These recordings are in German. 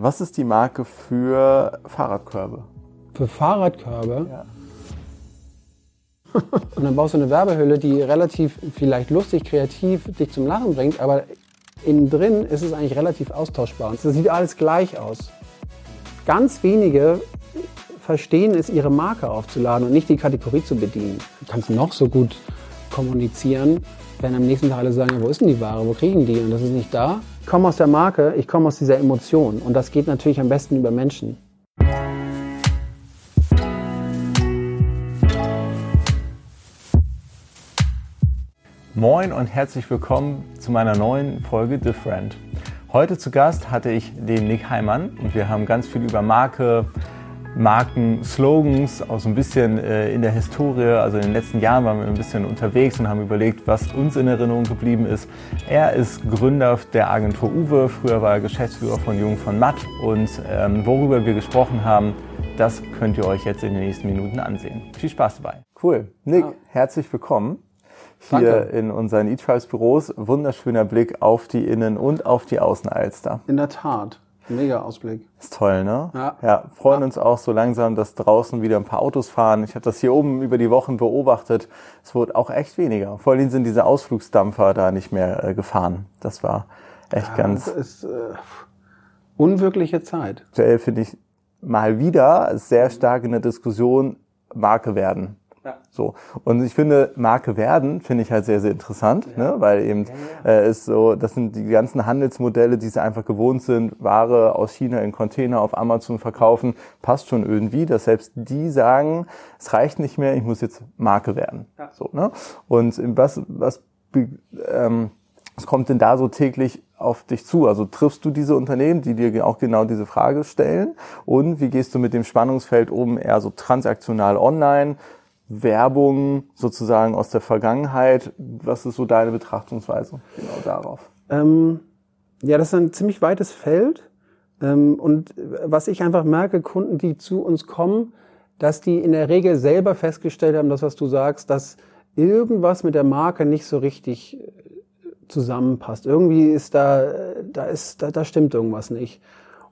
Was ist die Marke für Fahrradkörbe? Für Fahrradkörbe? Ja. Und dann baust du eine Werbehülle, die relativ vielleicht lustig, kreativ dich zum Lachen bringt, aber innen drin ist es eigentlich relativ austauschbar. Es sieht alles gleich aus. Ganz wenige verstehen es, ihre Marke aufzuladen und nicht die Kategorie zu bedienen. Du kannst noch so gut kommunizieren, wenn am nächsten Tag alle sagen, ja, wo ist denn die Ware, wo kriegen die? Und das ist nicht da. Ich komme aus der Marke, ich komme aus dieser Emotion. Und das geht natürlich am besten über Menschen. Moin und herzlich willkommen zu meiner neuen Folge Different. Heute zu Gast hatte ich den Nick Heimann und wir haben ganz viel über Marke, Marken, Slogans, auch so ein bisschen äh, in der Historie. Also in den letzten Jahren waren wir ein bisschen unterwegs und haben überlegt, was uns in Erinnerung geblieben ist. Er ist Gründer der Agentur Uwe, früher war er Geschäftsführer von Jung von Matt und ähm, worüber wir gesprochen haben, das könnt ihr euch jetzt in den nächsten Minuten ansehen. Viel Spaß dabei. Cool. Nick, ja. herzlich willkommen hier Danke. in unseren E-Tribes Büros. Wunderschöner Blick auf die Innen- und auf die Außenalster. In der Tat. Mega Ausblick. Ist toll, ne? Ja. Ja, freuen ja. uns auch so langsam, dass draußen wieder ein paar Autos fahren. Ich habe das hier oben über die Wochen beobachtet. Es wurde auch echt weniger. Vor allem sind diese Ausflugsdampfer da nicht mehr äh, gefahren. Das war echt ja, ganz. Das ist äh, unwirkliche Zeit. Aktuell finde ich mal wieder sehr stark in der Diskussion Marke werden. Ja. So. Und ich finde, Marke werden, finde ich halt sehr, sehr interessant, ja. ne? weil eben ja, äh, ist so, das sind die ganzen Handelsmodelle, die sie einfach gewohnt sind, Ware aus China in Container auf Amazon verkaufen, passt schon irgendwie, dass selbst die sagen, es reicht nicht mehr, ich muss jetzt Marke werden. So, ne? Und was, was, ähm, was kommt denn da so täglich auf dich zu? Also triffst du diese Unternehmen, die dir auch genau diese Frage stellen? Und wie gehst du mit dem Spannungsfeld um, eher so transaktional online Werbung sozusagen aus der Vergangenheit. Was ist so deine Betrachtungsweise genau darauf? Ähm, ja, das ist ein ziemlich weites Feld. Ähm, und was ich einfach merke, Kunden, die zu uns kommen, dass die in der Regel selber festgestellt haben, das, was du sagst, dass irgendwas mit der Marke nicht so richtig äh, zusammenpasst. Irgendwie ist da, da ist, da, da stimmt irgendwas nicht.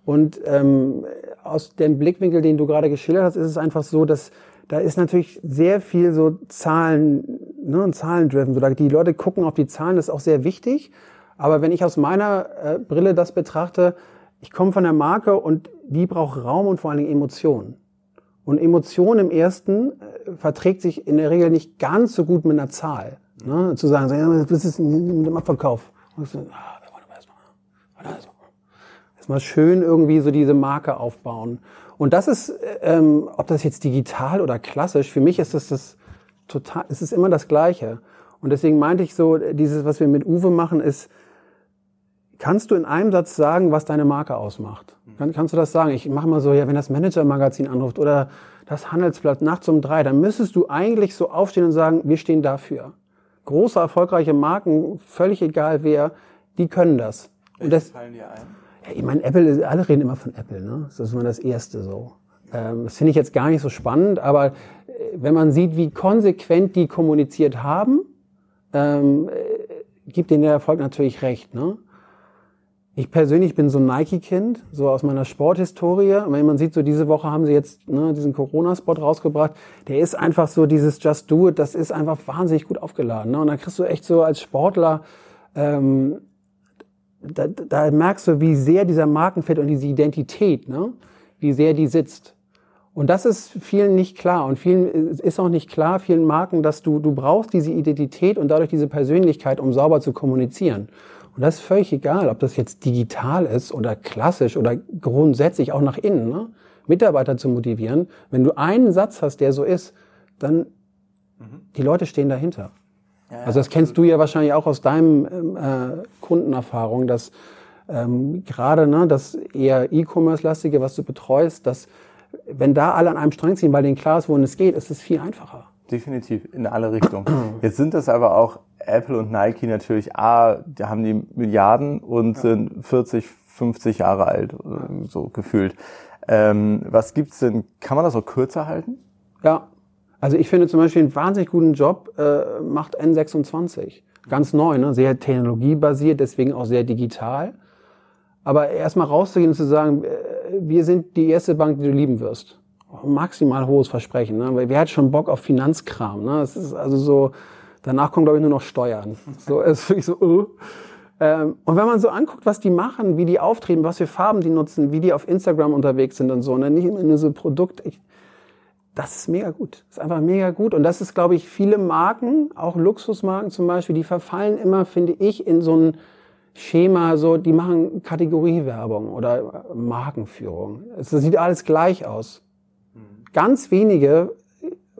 Und ähm, aus dem Blickwinkel, den du gerade geschildert hast, ist es einfach so, dass da ist natürlich sehr viel so Zahlen, ne, Zahlen-driven. So, die Leute gucken auf die Zahlen, das ist auch sehr wichtig. Aber wenn ich aus meiner äh, Brille das betrachte, ich komme von der Marke und die braucht Raum und vor allen Dingen Emotionen. Und Emotion im ersten äh, verträgt sich in der Regel nicht ganz so gut mit einer Zahl. Ne? Zu sagen, so, ja, das ist mit dem Abverkauf. Und so, ah, erstmal, also, erstmal schön irgendwie so diese Marke aufbauen. Und das ist, ähm, ob das jetzt digital oder klassisch, für mich ist das das total, es ist immer das Gleiche. Und deswegen meinte ich so, dieses, was wir mit Uwe machen, ist, kannst du in einem Satz sagen, was deine Marke ausmacht? Kann, kannst du das sagen? Ich mache mal so, ja, wenn das Manager-Magazin anruft oder das Handelsblatt nachts um drei, dann müsstest du eigentlich so aufstehen und sagen, wir stehen dafür. Große, erfolgreiche Marken, völlig egal wer, die können das. Welche und das fallen dir ein? Ich meine, Apple, alle reden immer von Apple, ne? Das ist immer das Erste so. Ähm, das finde ich jetzt gar nicht so spannend, aber äh, wenn man sieht, wie konsequent die kommuniziert haben, ähm, äh, gibt denen der Erfolg natürlich recht, ne? Ich persönlich bin so ein Nike-Kind, so aus meiner Sporthistorie. Und wenn man sieht, so diese Woche haben sie jetzt ne, diesen Corona-Spot rausgebracht, der ist einfach so dieses Just Do It, das ist einfach wahnsinnig gut aufgeladen. Ne? Und dann kriegst du echt so als Sportler ähm, da, da merkst du, wie sehr dieser Markenfit und diese Identität, ne, wie sehr die sitzt. Und das ist vielen nicht klar. Und vielen ist auch nicht klar, vielen Marken, dass du, du brauchst diese Identität und dadurch diese Persönlichkeit, um sauber zu kommunizieren. Und das ist völlig egal, ob das jetzt digital ist oder klassisch oder grundsätzlich auch nach innen, ne? Mitarbeiter zu motivieren. Wenn du einen Satz hast, der so ist, dann mhm. die Leute stehen dahinter. Ja, also das kennst du ja wahrscheinlich auch aus deinem ähm, äh, Kundenerfahrung, dass ähm, gerade ne, das eher E-Commerce-lastige, was du betreust, dass wenn da alle an einem Strang ziehen, weil denen klar ist, wohin es geht, ist es viel einfacher. Definitiv, in alle Richtungen. Jetzt sind das aber auch Apple und Nike natürlich, A, die haben die Milliarden und ja. sind 40, 50 Jahre alt, äh, so gefühlt. Ähm, was gibt's denn, kann man das auch kürzer halten? Ja, also ich finde zum Beispiel einen wahnsinnig guten Job äh, macht N26. Ganz neu, ne? sehr technologiebasiert, deswegen auch sehr digital. Aber erstmal rauszugehen und zu sagen, äh, wir sind die erste Bank, die du lieben wirst. Maximal hohes Versprechen. Ne? Wer hat schon Bock auf Finanzkram? Ne? Das ist also so, danach kommen, glaube ich, nur noch Steuern. So, ist wirklich so, uh. Ähm, und wenn man so anguckt, was die machen, wie die auftreten, was für Farben die nutzen, wie die auf Instagram unterwegs sind und so, ne? nicht immer nur so Produkt, ich, das ist mega gut. Das ist einfach mega gut. Und das ist, glaube ich, viele Marken, auch Luxusmarken zum Beispiel, die verfallen immer, finde ich, in so ein Schema, so, die machen Kategoriewerbung oder Markenführung. Es sieht alles gleich aus. Ganz wenige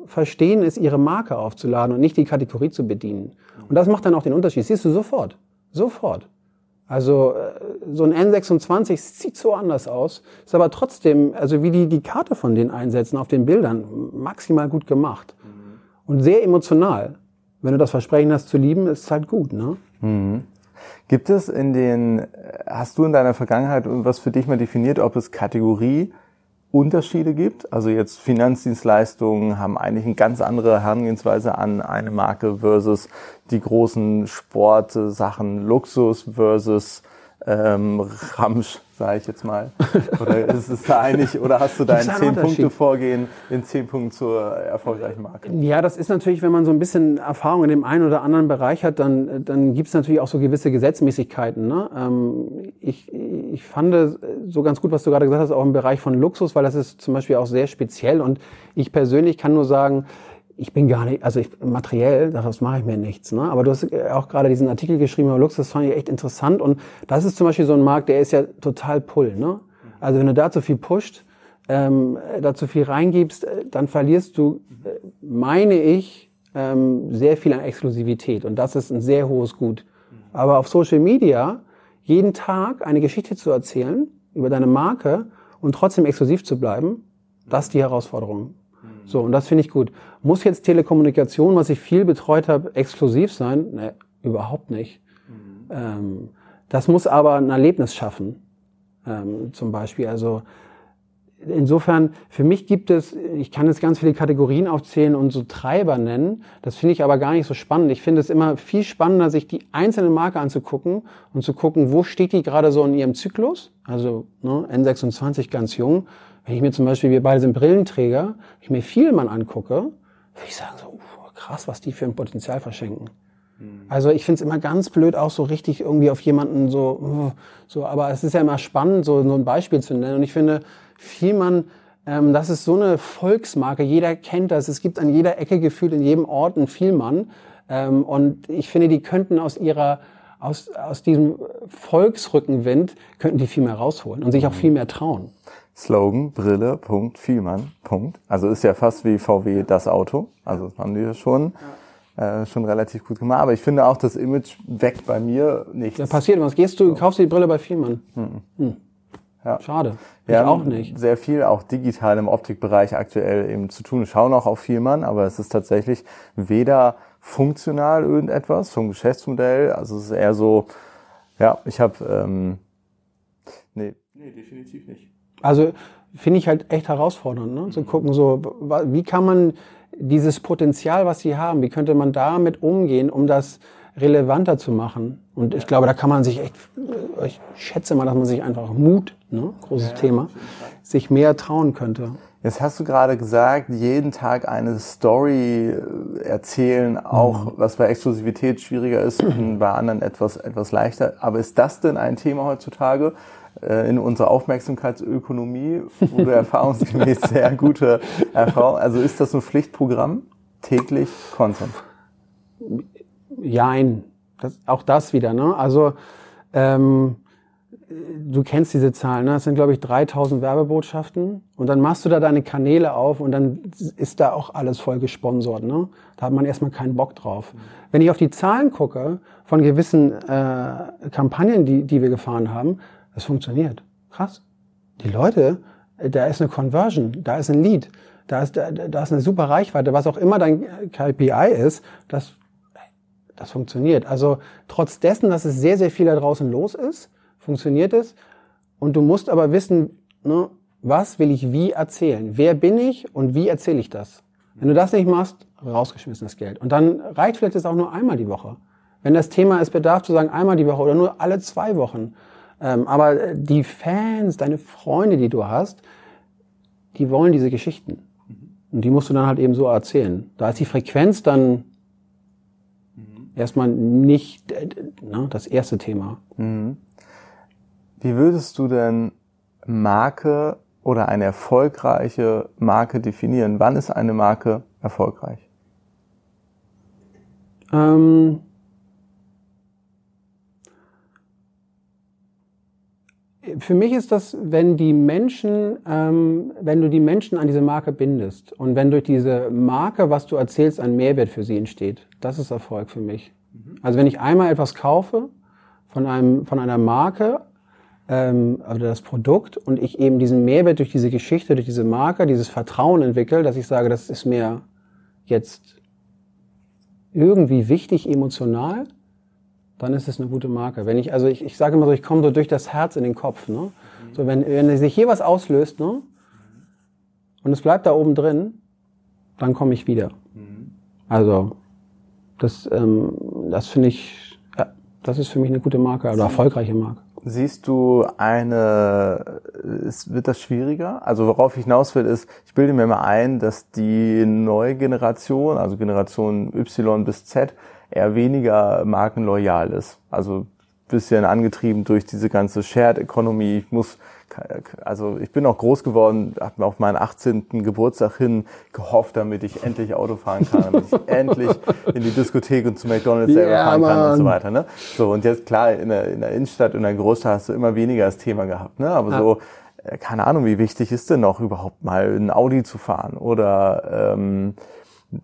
verstehen es, ihre Marke aufzuladen und nicht die Kategorie zu bedienen. Und das macht dann auch den Unterschied. siehst du sofort. Sofort. Also äh, so ein N26 sieht so anders aus, ist aber trotzdem, also wie die die Karte von denen einsetzen auf den Bildern, maximal gut gemacht mhm. und sehr emotional. Wenn du das Versprechen hast zu lieben, ist es halt gut, ne? Mhm. Gibt es in den, hast du in deiner Vergangenheit irgendwas für dich mal definiert, ob es Kategorie Unterschiede gibt. Also jetzt Finanzdienstleistungen haben eigentlich eine ganz andere Herangehensweise an eine Marke versus die großen Sportsachen, Luxus versus ähm, Ramsch, sage ich jetzt mal. Oder ist es da einig, oder hast du dein zehn Punkte Vorgehen in zehn Punkten zur erfolgreichen Marke? Ja, das ist natürlich, wenn man so ein bisschen Erfahrung in dem einen oder anderen Bereich hat, dann, dann gibt es natürlich auch so gewisse Gesetzmäßigkeiten. Ne? Ähm, ich, ich fand so ganz gut, was du gerade gesagt hast, auch im Bereich von Luxus, weil das ist zum Beispiel auch sehr speziell und ich persönlich kann nur sagen, ich bin gar nicht, also ich, materiell, daraus mache ich mir nichts. Ne? Aber du hast auch gerade diesen Artikel geschrieben über Lux, das fand ich echt interessant. Und das ist zum Beispiel so ein Markt, der ist ja total pull. Ne? Also wenn du da zu viel pusht, ähm, da zu viel reingibst, äh, dann verlierst du, äh, meine ich, ähm, sehr viel an Exklusivität. Und das ist ein sehr hohes Gut. Aber auf Social Media jeden Tag eine Geschichte zu erzählen über deine Marke und trotzdem exklusiv zu bleiben, das ist die Herausforderung. So, und das finde ich gut. Muss jetzt Telekommunikation, was ich viel betreut habe, exklusiv sein? Nee, überhaupt nicht. Mhm. Ähm, das muss aber ein Erlebnis schaffen, ähm, zum Beispiel. Also insofern, für mich gibt es, ich kann jetzt ganz viele Kategorien aufzählen und so Treiber nennen. Das finde ich aber gar nicht so spannend. Ich finde es immer viel spannender, sich die einzelne Marke anzugucken und zu gucken, wo steht die gerade so in ihrem Zyklus. Also ne, N26 ganz jung wenn ich mir zum Beispiel, wir beide sind Brillenträger, wenn ich mir Vielmann angucke, würde ich sagen so, uh, krass, was die für ein Potenzial verschenken. Mhm. Also ich finde es immer ganz blöd, auch so richtig irgendwie auf jemanden so, so, aber es ist ja immer spannend, so, so ein Beispiel zu nennen. Und ich finde, Vielmann, ähm, das ist so eine Volksmarke, jeder kennt das. Es gibt an jeder Ecke gefühlt in jedem Ort einen Vielmann. Ähm, und ich finde, die könnten aus ihrer aus, aus diesem Volksrückenwind könnten die viel mehr rausholen und sich auch viel mehr trauen. Slogan Brille, Punkt, Vielmann, Punkt. Also ist ja fast wie VW das Auto. Also das haben die ja schon, äh, schon relativ gut gemacht. Aber ich finde auch, das Image weckt bei mir nichts. Ja, passiert was. Gehst du, so. kaufst du die Brille bei Vielmann? Hm. Hm. Ja. Schade. Ich auch nicht. Sehr viel auch digital im Optikbereich aktuell eben zu tun. Schauen auch auf Vielmann, aber es ist tatsächlich weder funktional irgendetwas vom Geschäftsmodell. Also es ist eher so, ja, ich habe, ähm, nee, nee, definitiv nicht. Also finde ich halt echt herausfordernd, ne? zu gucken, so wie kann man dieses Potenzial, was sie haben, wie könnte man damit umgehen, um das relevanter zu machen. Und ich glaube, da kann man sich echt, ich schätze mal, dass man sich einfach Mut, ne, großes ja, Thema, sich mehr trauen könnte. Jetzt hast du gerade gesagt, jeden Tag eine Story erzählen, auch mhm. was bei Exklusivität schwieriger ist, bei anderen etwas, etwas leichter. Aber ist das denn ein Thema heutzutage? Äh, in unserer Aufmerksamkeitsökonomie, wo du erfahrungsgemäß sehr gute Erfahrung, also ist das ein Pflichtprogramm? Täglich Content? Jein. Das, auch das wieder, ne? Also, ähm, du kennst diese Zahlen, ne? Das sind, glaube ich, 3000 Werbebotschaften. Und dann machst du da deine Kanäle auf und dann ist da auch alles voll gesponsert, ne? Da hat man erstmal keinen Bock drauf. Mhm. Wenn ich auf die Zahlen gucke von gewissen äh, Kampagnen, die, die wir gefahren haben, das funktioniert. Krass. Die Leute, da ist eine Conversion, da ist ein Lead, da ist, da, da ist eine super Reichweite, was auch immer dein KPI ist, das, das funktioniert. Also trotz dessen, dass es sehr, sehr viel da draußen los ist, funktioniert es. Und du musst aber wissen, ne, was will ich wie erzählen? Wer bin ich und wie erzähle ich das? Wenn du das nicht machst, rausgeschmissenes Geld. Und dann reicht vielleicht das auch nur einmal die Woche. Wenn das Thema ist, bedarf zu sagen einmal die Woche oder nur alle zwei Wochen, Ähm, aber die Fans, deine Freunde, die du hast, die wollen diese Geschichten. Und die musst du dann halt eben so erzählen. Da ist die Frequenz dann. Erstmal nicht äh, ne, das erste Thema. Mhm. Wie würdest du denn Marke oder eine erfolgreiche Marke definieren? Wann ist eine Marke erfolgreich? Ähm, für mich ist das, wenn die Menschen, ähm, wenn du die Menschen an diese Marke bindest und wenn durch diese Marke, was du erzählst, ein Mehrwert für sie entsteht. Das ist Erfolg für mich. Mhm. Also wenn ich einmal etwas kaufe von einem, von einer Marke, ähm, oder das Produkt und ich eben diesen Mehrwert durch diese Geschichte, durch diese Marke, dieses Vertrauen entwickle, dass ich sage, das ist mir jetzt irgendwie wichtig emotional, dann ist es eine gute Marke. Wenn ich, also ich, ich sage immer so, ich komme so durch das Herz in den Kopf. Ne? So, wenn, wenn sich hier was auslöst, ne? Und es bleibt da oben drin, dann komme ich wieder. Also, das, ähm, das finde ich, ja, das ist für mich eine gute Marke oder erfolgreiche Marke. Siehst du eine, es wird das schwieriger? Also worauf ich hinaus will ist, ich bilde mir mal ein, dass die neue Generation, also Generation Y bis Z, eher weniger markenloyal ist. Also bisschen angetrieben durch diese ganze Shared Economy. Ich muss, also ich bin auch groß geworden, habe mir auf meinen 18. Geburtstag hin gehofft, damit ich endlich Auto fahren kann, damit ich endlich in die Diskothek und zu McDonalds selber yeah, fahren kann und so weiter. Ne? So und jetzt klar in der, in der Innenstadt, in der Großstadt hast du immer weniger das Thema gehabt. Ne? Aber ja. so äh, keine Ahnung, wie wichtig ist denn noch überhaupt mal ein Audi zu fahren oder ähm,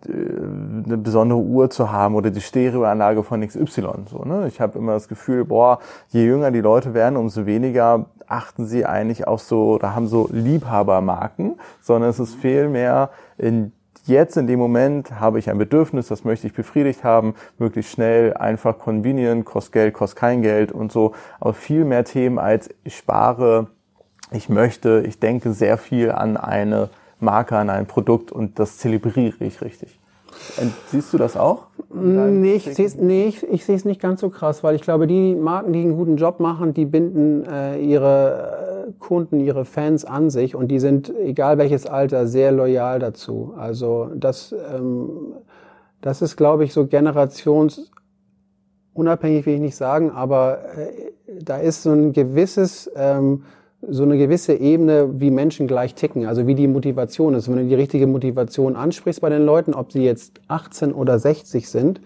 eine besondere Uhr zu haben oder die Stereoanlage von XY. So, ne? Ich habe immer das Gefühl, boah, je jünger die Leute werden, umso weniger achten sie eigentlich auch so oder haben so Liebhabermarken, sondern es ist vielmehr in jetzt in dem Moment habe ich ein Bedürfnis, das möchte ich befriedigt haben, möglichst schnell, einfach convenient, kostet Geld, kostet kein Geld und so, aber viel mehr Themen als ich spare, ich möchte, ich denke sehr viel an eine Marke, an ein Produkt und das zelebriere ich richtig. Siehst du das auch? Nee, ich sehe es nee, ich, ich sehe es nicht ganz so krass, weil ich glaube, die Marken, die einen guten Job machen, die binden äh, ihre äh, Kunden, ihre Fans an sich und die sind, egal welches Alter, sehr loyal dazu. Also das, ähm, das ist, glaube ich, so generationsunabhängig, will ich nicht sagen, aber äh, da ist so ein gewisses ähm, so eine gewisse Ebene, wie Menschen gleich ticken, also wie die Motivation ist. Wenn du die richtige Motivation ansprichst bei den Leuten, ob sie jetzt 18 oder 60 sind,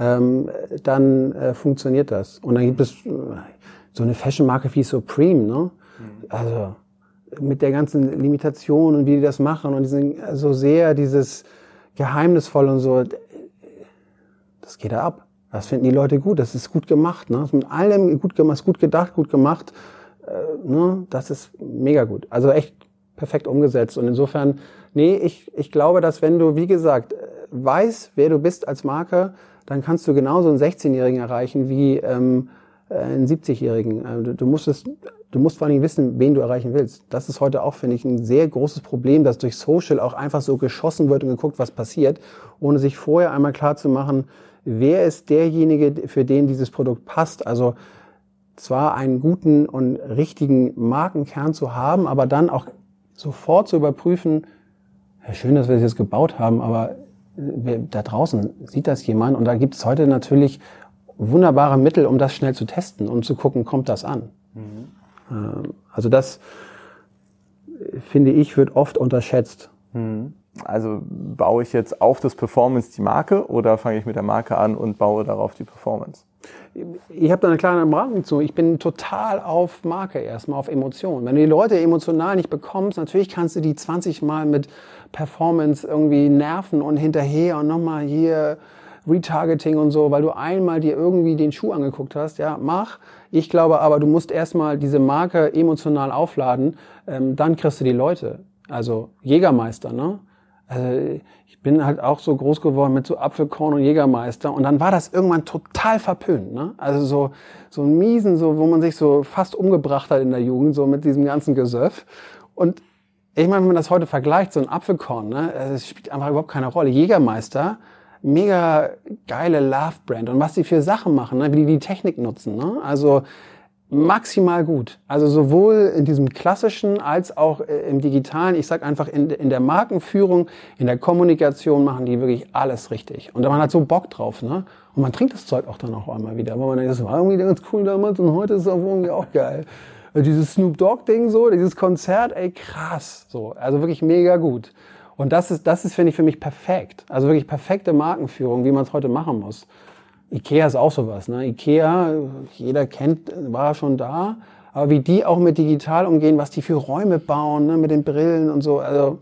ähm, dann äh, funktioniert das. Und dann gibt es äh, so eine Fashion-Marke wie Supreme, ne? Mhm. Also mit der ganzen Limitation und wie die das machen und die sind so sehr dieses geheimnisvoll und so, das geht da ab. Das finden die Leute gut, das ist gut gemacht, ne? Das ist mit allem gut gemacht, ist gut gedacht, gut gemacht äh, ne, das ist mega gut. Also echt perfekt umgesetzt. Und insofern, nee, ich, ich glaube, dass wenn du, wie gesagt, weißt, wer du bist als Marke, dann kannst du genauso einen 16-Jährigen erreichen wie ähm, äh, einen 70-Jährigen. Äh, du, du musst es, du musst vor allem wissen, wen du erreichen willst. Das ist heute auch, finde ich, ein sehr großes Problem, dass durch Social auch einfach so geschossen wird und geguckt, was passiert, ohne sich vorher einmal klar zu machen, wer ist derjenige, für den dieses Produkt passt. Also zwar einen guten und richtigen Markenkern zu haben, aber dann auch sofort zu überprüfen, ja, schön, dass wir das jetzt gebaut haben, aber da draußen sieht das jemand und da gibt es heute natürlich wunderbare Mittel, um das schnell zu testen und zu gucken, kommt das an. Mhm. Also das finde ich wird oft unterschätzt. Mhm. Also baue ich jetzt auf das Performance die Marke oder fange ich mit der Marke an und baue darauf die Performance? Ich habe da eine kleine Umrandung zu. Ich bin total auf Marke erstmal, auf Emotionen. Wenn du die Leute emotional nicht bekommst, natürlich kannst du die 20 Mal mit Performance irgendwie nerven und hinterher und nochmal hier Retargeting und so, weil du einmal dir irgendwie den Schuh angeguckt hast. Ja, mach. Ich glaube aber, du musst erstmal diese Marke emotional aufladen, ähm, dann kriegst du die Leute. Also Jägermeister, ne? Also bin halt auch so groß geworden mit so Apfelkorn und Jägermeister und dann war das irgendwann total verpönt, ne? Also so so ein miesen, so wo man sich so fast umgebracht hat in der Jugend, so mit diesem ganzen Gesöff. Und ich meine, wenn man das heute vergleicht, so ein Apfelkorn, ne, es spielt einfach überhaupt keine Rolle. Jägermeister, mega geile Love-Brand und was die für Sachen machen, ne, wie die die Technik nutzen, ne? Also maximal gut. Also sowohl in diesem klassischen als auch äh, im digitalen. Ich sag einfach, in, in der Markenführung, in der Kommunikation machen die wirklich alles richtig. Und man hat so Bock drauf, ne? Und man trinkt das Zeug auch dann auch einmal wieder. Aber man denkt, das war irgendwie ganz cool damals und heute ist es irgendwie auch geil. Dieses Snoop Dogg-Ding so, dieses Konzert, ey, krass. So, also wirklich mega gut. Und das ist, das ist, finde ich, für mich perfekt. Also wirklich perfekte Markenführung, wie man es heute machen muss. Ikea ist auch sowas. Ne? Ikea, jeder kennt, war schon da. Aber wie die auch mit digital umgehen, was die für Räume bauen, ne? mit den Brillen und so. Also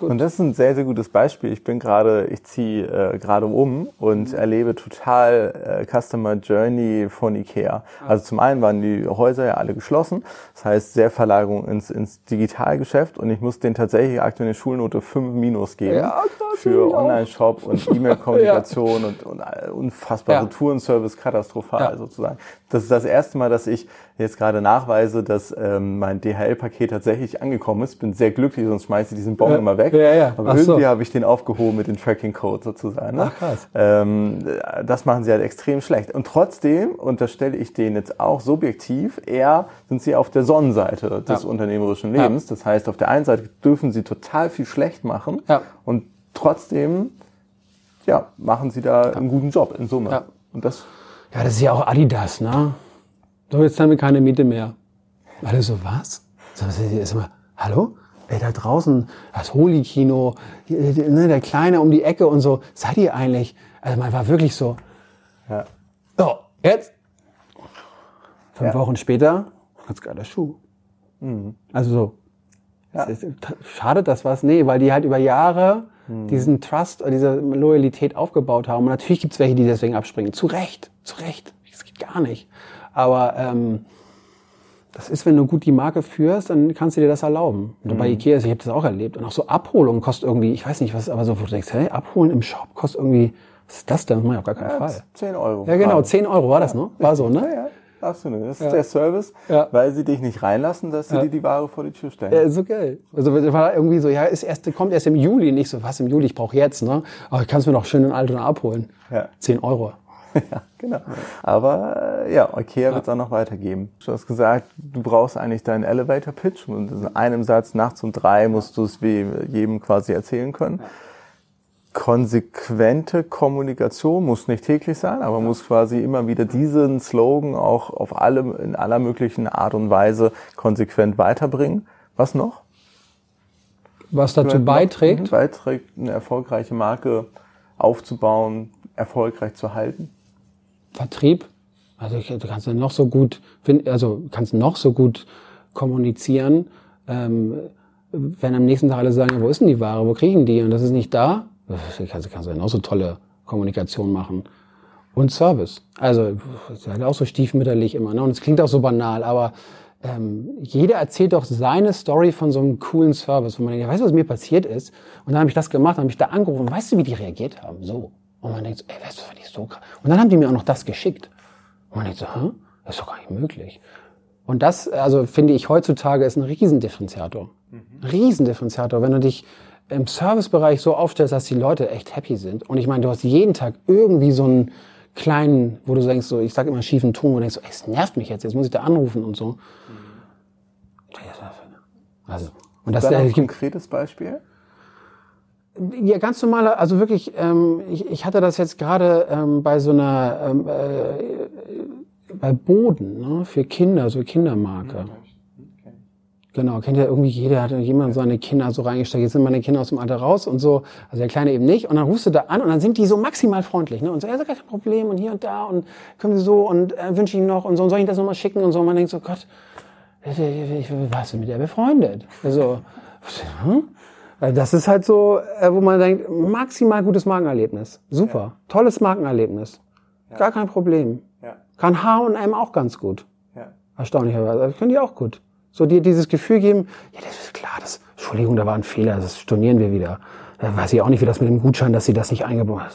und das ist ein sehr, sehr gutes Beispiel. Ich bin gerade, ich ziehe äh, gerade um und mhm. erlebe total äh, Customer Journey von Ikea. Ah. Also zum einen waren die Häuser ja alle geschlossen. Das heißt, sehr Verlagerung ins, ins Digitalgeschäft und ich muss den tatsächlich aktuell eine Schulnote 5 minus geben ja, für Online-Shop und E-Mail-Kommunikation ja. und, und unfassbare ja. Tourenservice katastrophal ja. sozusagen. Das ist das erste Mal, dass ich jetzt gerade nachweise, dass ähm, mein DHL-Paket tatsächlich angekommen ist. Bin sehr glücklich, sonst schmeiße ich diesen Bon ja. immer weg. Ja, ja. Aber Ach irgendwie so. habe ich den aufgehoben mit dem Tracking-Code sozusagen. Ne? Ach krass. Ähm, das machen sie halt extrem schlecht. Und trotzdem unterstelle ich denen jetzt auch subjektiv, eher sind sie auf der Sonnenseite des ja. unternehmerischen Lebens. Das heißt, auf der einen Seite dürfen sie total viel schlecht machen ja. und trotzdem ja, machen sie da einen guten Job in Summe. Ja. Und das ja, das ist ja auch Adidas, ne? So, jetzt haben wir keine Miete mehr. Alle so, was? Sag mal, hallo? Ey, da draußen, das Holi-Kino, ne, der Kleine um die Ecke und so. Seid ihr eigentlich? Also man war wirklich so. Ja. So, jetzt. Fünf ja. Wochen später, ganz geiler Schuh. Mhm. Also so. Ja. Schade das was? Nee, weil die halt über Jahre mhm. diesen Trust, diese Loyalität aufgebaut haben. Und natürlich gibt's welche, die deswegen abspringen. Zu Recht, zu Recht. Das geht gar nicht. Aber ähm, das ist, wenn du gut die Marke führst, dann kannst du dir das erlauben. Und mhm. bei Ikea, ich habe das auch erlebt. Und auch so Abholung kostet irgendwie, ich weiß nicht was, aber so, wo du denkst, hey, abholen im Shop kostet irgendwie, was ist das denn? Das mache ich auf gar keinen ja, Fall. 10 Euro. Ja, genau, 10 Euro war das, ne? War so, ne? Ja, ja. Absolut. Das ist ja. der Service, ja. weil sie dich nicht reinlassen, dass sie ja. dir die Ware vor die Tür stellen. Ja, ist so geil. Also war irgendwie so, ja, ist erst, kommt erst im Juli, nicht so, was im Juli, ich brauche jetzt, ne? Aber ich kann es mir noch schön in Altona abholen. Ja. 10 Euro. ja, genau. Aber äh, ja, Ikea ja. wird es auch noch weitergeben. Du hast gesagt, du brauchst eigentlich deinen Elevator Pitch und in einem Satz nachts um drei musst du es wie jedem quasi erzählen können. Konsequente Kommunikation muss nicht täglich sein, aber muss quasi immer wieder diesen Slogan auch auf alle, in aller möglichen Art und Weise konsequent weiterbringen. Was noch? Was dazu beiträgt? Beiträgt, eine erfolgreiche Marke aufzubauen, erfolgreich zu halten. Vertrieb. Also du kannst noch so gut, also kannst noch so gut kommunizieren. Ähm, wenn am nächsten Tag alle sagen, wo ist denn die Ware, wo kriegen die? Und das ist nicht da, kannst, kannst du ja noch so tolle Kommunikation machen. Und Service. Also, ist halt auch so stiefmütterlich immer. Ne? Und es klingt auch so banal, aber ähm, jeder erzählt doch seine Story von so einem coolen Service, wo man denkt, weißt du, was mir passiert ist? Und dann habe ich das gemacht, dann habe ich da angerufen. Weißt du, wie die reagiert haben? So. Und man denkt so, ey, weißt du, das war nicht so krass. Und dann haben die mir auch noch das geschickt. Und man denkt so, hä? Das ist doch gar nicht möglich. Und das, also finde ich heutzutage ist ein Riesendifferenziator. Mhm. Riesendifferenziator. Wenn du dich im Servicebereich so aufstellst, dass die Leute echt happy sind. Und ich meine, du hast jeden Tag irgendwie so einen kleinen, wo du denkst, so, ich sage immer schiefen Ton, wo du denkst, so, ey, es nervt mich jetzt, jetzt muss ich da anrufen und so. Mhm. Also, und das ist ein konkretes Beispiel? Ja, ganz normale, also wirklich, ähm, ich, ich hatte das jetzt gerade ähm, bei so einer, ähm, äh, bei Boden, ne, für Kinder, so Kindermarke. Okay. Genau, kennt ja irgendwie jeder, hat jemand seine Kinder so reingesteckt, jetzt sind meine Kinder aus dem Alter raus und so, also der Kleine eben nicht. Und dann rufst du da an und dann sind die so maximal freundlich, ne, und so, ja, ist kein Problem und hier und da und können sie so und äh, wünsche ich Ihnen noch und so, und soll ich das nochmal schicken und so. Und man denkt so, Gott, du mit der befreundet? Also, hm? Das ist halt so, äh, wo man denkt, maximal gutes Markenerlebnis. Super. Ja. Tolles Markenerlebnis. Ja. Gar kein Problem. Ja. Kann H&M auch ganz gut. Ja. Erstaunlicherweise. Das können die auch gut. So dir dieses Gefühl geben, ja, das ist klar, das, Entschuldigung, da war ein Fehler, das stornieren wir wieder. Da weiß ich auch nicht, wie das mit dem Gutschein, dass sie das nicht eingebaut hat.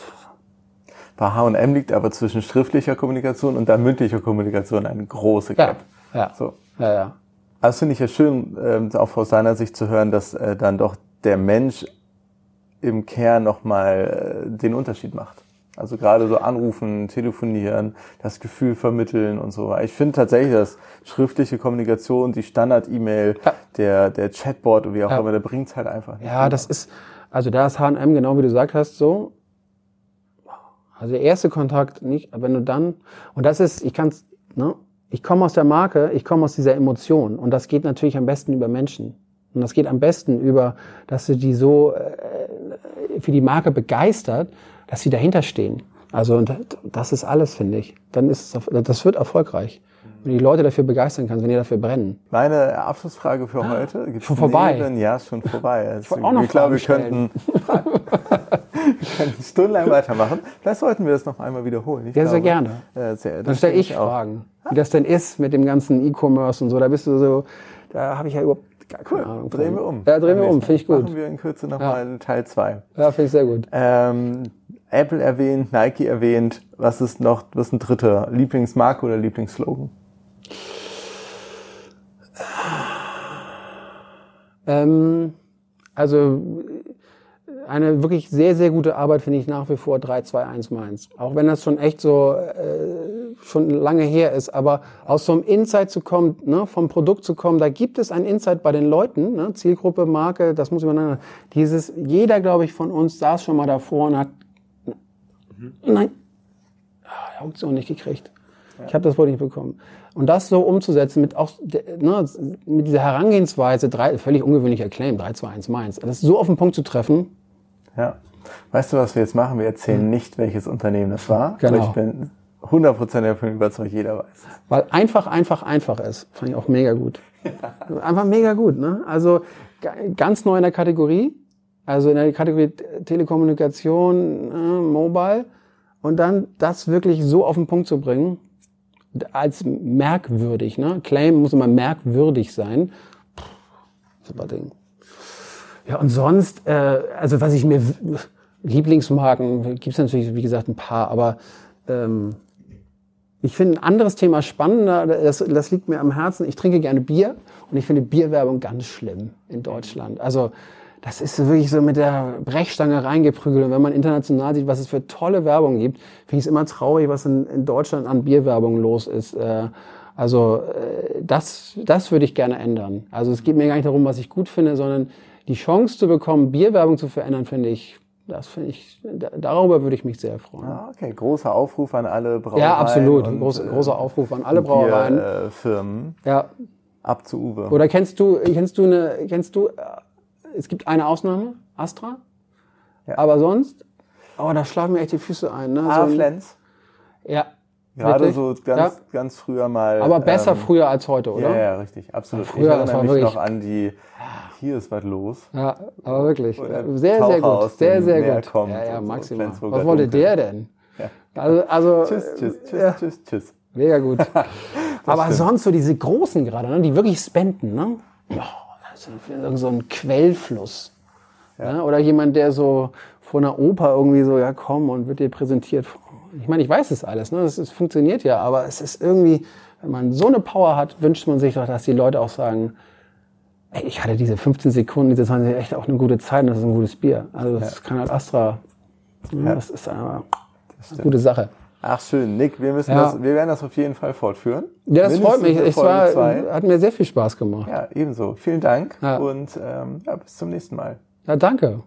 Bei H&M liegt aber zwischen schriftlicher Kommunikation und dann mündlicher Kommunikation eine große Gap. Ja, ja. So. ja, ja. Also finde ich ja schön, äh, auch aus seiner Sicht zu hören, dass äh, dann doch der Mensch im Kern nochmal äh, den Unterschied macht. Also gerade so anrufen, telefonieren, das Gefühl vermitteln und so. Ich finde tatsächlich, dass schriftliche Kommunikation, die Standard-E-Mail, ja. der, der Chatbot, wie auch ja. immer, der bringt's halt einfach nicht. Ja, das ist, also da ist H&M genau wie du gesagt hast, so. Also der erste Kontakt nicht, wenn du dann, und das ist, ich kann's, ne, ich komme aus der Marke, ich komme aus dieser Emotion und das geht natürlich am besten über Menschen. Und das geht am besten über, dass du die so äh, für die Marke begeistert, dass sie dahinter stehen. Also und das ist alles, finde ich. Dann ist es, das wird erfolgreich. Wenn du die Leute dafür begeistern kannst, wenn die dafür brennen. Meine Abschlussfrage für ah, heute. Gibt's schon vorbei. Neben? Ja, schon vorbei. Also, ich, auch noch ich glaube, wir könnten, wir könnten stundenlang weitermachen. Vielleicht sollten wir das noch einmal wiederholen. Ich ja, glaube, sehr gerne. Äh, sehr, Dann stelle ich Fragen, wie das denn ist mit dem ganzen E-Commerce und so. Da bist du so, da habe ich ja überhaupt Cool. Ahnung. Drehen wir um. Ja, drehen wir um, finde ich gut. Machen wir in Kürze nochmal ja. Teil 2. Ja, finde ich sehr gut. Ähm, Apple erwähnt, Nike erwähnt. Was ist noch, was ist ein dritter? Lieblingsmarke oder Lieblingsslogan? Ähm, also eine wirklich sehr, sehr gute Arbeit finde ich nach wie vor 321 Mainz. Auch wenn das schon echt so äh, schon lange her ist. Aber aus so einem Insight zu kommen, ne, vom Produkt zu kommen, da gibt es ein Insight bei den Leuten, ne, Zielgruppe, Marke, das muss übereinander. Dieses, jeder, glaube ich, von uns saß schon mal davor und hat mhm. nein, ah, Auktion nicht gekriegt. Ja. Ich habe das wohl nicht bekommen. Und das so umzusetzen mit auch ne, mit dieser Herangehensweise, drei, völlig ungewöhnlicher Claim, 3, 2, 1 Mainz, das so auf den Punkt zu treffen, ja. Weißt du, was wir jetzt machen? Wir erzählen hm. nicht, welches Unternehmen das war. Genau. ich bin 100% davon überzeugt, jeder weiß. Weil einfach, einfach, einfach ist. Fand ich auch mega gut. Einfach mega gut. Ne? Also ganz neu in der Kategorie. Also in der Kategorie Telekommunikation, äh, Mobile. Und dann das wirklich so auf den Punkt zu bringen, als merkwürdig. Ne? Claim muss immer merkwürdig sein. Puh, super Ding. Ja, und sonst, äh, also was ich mir, Lieblingsmarken, gibt es natürlich, wie gesagt, ein paar, aber ähm, ich finde ein anderes Thema spannender, das, das liegt mir am Herzen. Ich trinke gerne Bier und ich finde Bierwerbung ganz schlimm in Deutschland. Also das ist wirklich so mit der Brechstange reingeprügelt. Und wenn man international sieht, was es für tolle Werbung gibt, finde ich es immer traurig, was in, in, Deutschland an Bierwerbung los ist. Äh, also äh, das, das würde ich gerne ändern. Also es geht mir gar nicht darum, was ich gut finde, sondern die Chance zu bekommen, Bierwerbung zu verändern, finde ich, das finde ich, darüber würde ich mich sehr freuen. Ah, okay, großer Aufruf an alle Brauereien. Ja, absolut. Und, Groß, großer Aufruf an alle Brauereien. Bier, äh, Firmen. Ja. Ab zu Uwe. Oder kennst du, kennst du eine, kennst du, äh, es gibt eine Ausnahme, Astra. Ja. Aber sonst, oh, da schlagen mir echt die Füße ein. Ne? Ah, so Flens. Ja, Gerade richtig? so ganz, ja. ganz früher mal. Aber besser ähm, früher als heute, oder? Ja, ja, richtig, absolut. Ja, früher, ich erinnere mich noch an die, hier ist was los. Ja, aber wirklich. Sehr, sehr gut. Sehr, sehr gut. Kommt ja, ja, maximal. So was wollte der denn? Ja. Also, also. Tschüss, tschüss, tschüss, ja. tschüss, tschüss. Mega gut. aber stimmt. sonst so diese großen gerade, ne, die wirklich spenden, ne? Ja, ist so ein Quellfluss. Ja. ja. Oder jemand, der so vor einer Oper irgendwie so, ja komm, und wird dir präsentiert ich meine, ich weiß es alles, ne? Es, funktioniert ja, aber es ist irgendwie, wenn man so eine Power hat, wünscht man sich doch, dass die Leute auch sagen, ey, ich hatte diese 15 Sekunden, diese 20 echt auch eine gute Zeit und das ist ein gutes Bier. Also das ja. kann halt Astra. Ne? Ja. Das ist eine, eine gute Sache. Ach schön, Nick, wir müssen ja. das, wir werden das auf jeden Fall fortführen. Ja, das Mindestens freut mich. Es war, hat mir sehr viel Spaß gemacht. Ja, ebenso. Vielen Dank ja. und ähm, ja, bis zum nächsten Mal. Ja, danke.